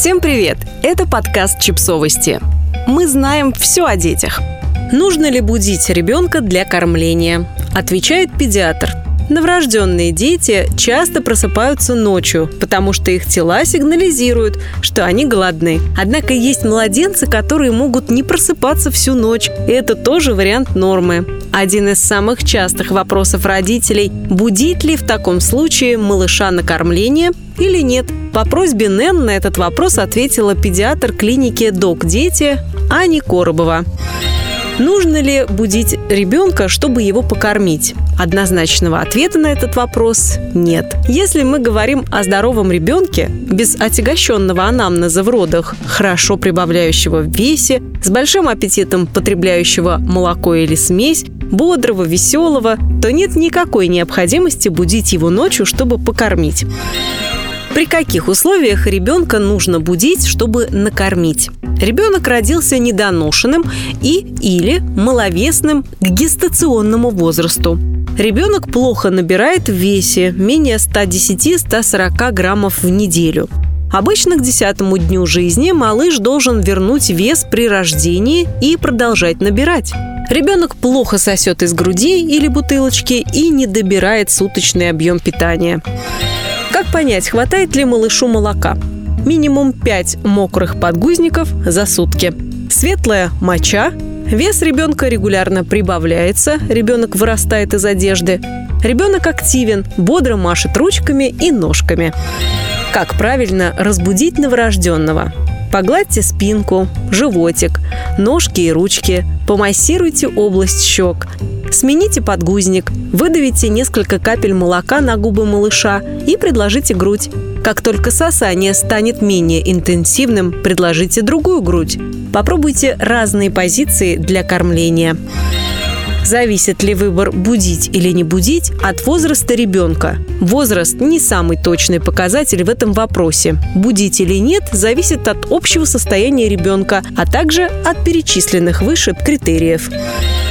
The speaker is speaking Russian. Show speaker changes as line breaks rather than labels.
Всем привет! Это подкаст «Чипсовости». Мы знаем все о детях. Нужно ли будить ребенка для кормления? Отвечает педиатр. Новорожденные дети часто просыпаются ночью, потому что их тела сигнализируют, что они голодны. Однако есть младенцы, которые могут не просыпаться всю ночь, и это тоже вариант нормы. Один из самых частых вопросов родителей – будить ли в таком случае малыша на кормление или нет? По просьбе Нэн на этот вопрос ответила педиатр клиники «Док Дети» Ани Коробова. Нужно ли будить ребенка, чтобы его покормить? Однозначного ответа на этот вопрос нет. Если мы говорим о здоровом ребенке, без отягощенного анамнеза в родах, хорошо прибавляющего в весе, с большим аппетитом потребляющего молоко или смесь, бодрого, веселого, то нет никакой необходимости будить его ночью, чтобы покормить. При каких условиях ребенка нужно будить, чтобы накормить? Ребенок родился недоношенным и или маловесным к гестационному возрасту. Ребенок плохо набирает в весе, менее 110-140 граммов в неделю. Обычно к десятому дню жизни малыш должен вернуть вес при рождении и продолжать набирать. Ребенок плохо сосет из груди или бутылочки и не добирает суточный объем питания. Как понять, хватает ли малышу молока? Минимум 5 мокрых подгузников за сутки. Светлая моча. Вес ребенка регулярно прибавляется, ребенок вырастает из одежды. Ребенок активен, бодро машет ручками и ножками. Как правильно разбудить новорожденного? Погладьте спинку, животик, ножки и ручки, помассируйте область щек, Смените подгузник, выдавите несколько капель молока на губы малыша и предложите грудь. Как только сосание станет менее интенсивным, предложите другую грудь. Попробуйте разные позиции для кормления. Зависит ли выбор будить или не будить от возраста ребенка. Возраст не самый точный показатель в этом вопросе. Будить или нет зависит от общего состояния ребенка, а также от перечисленных выше критериев.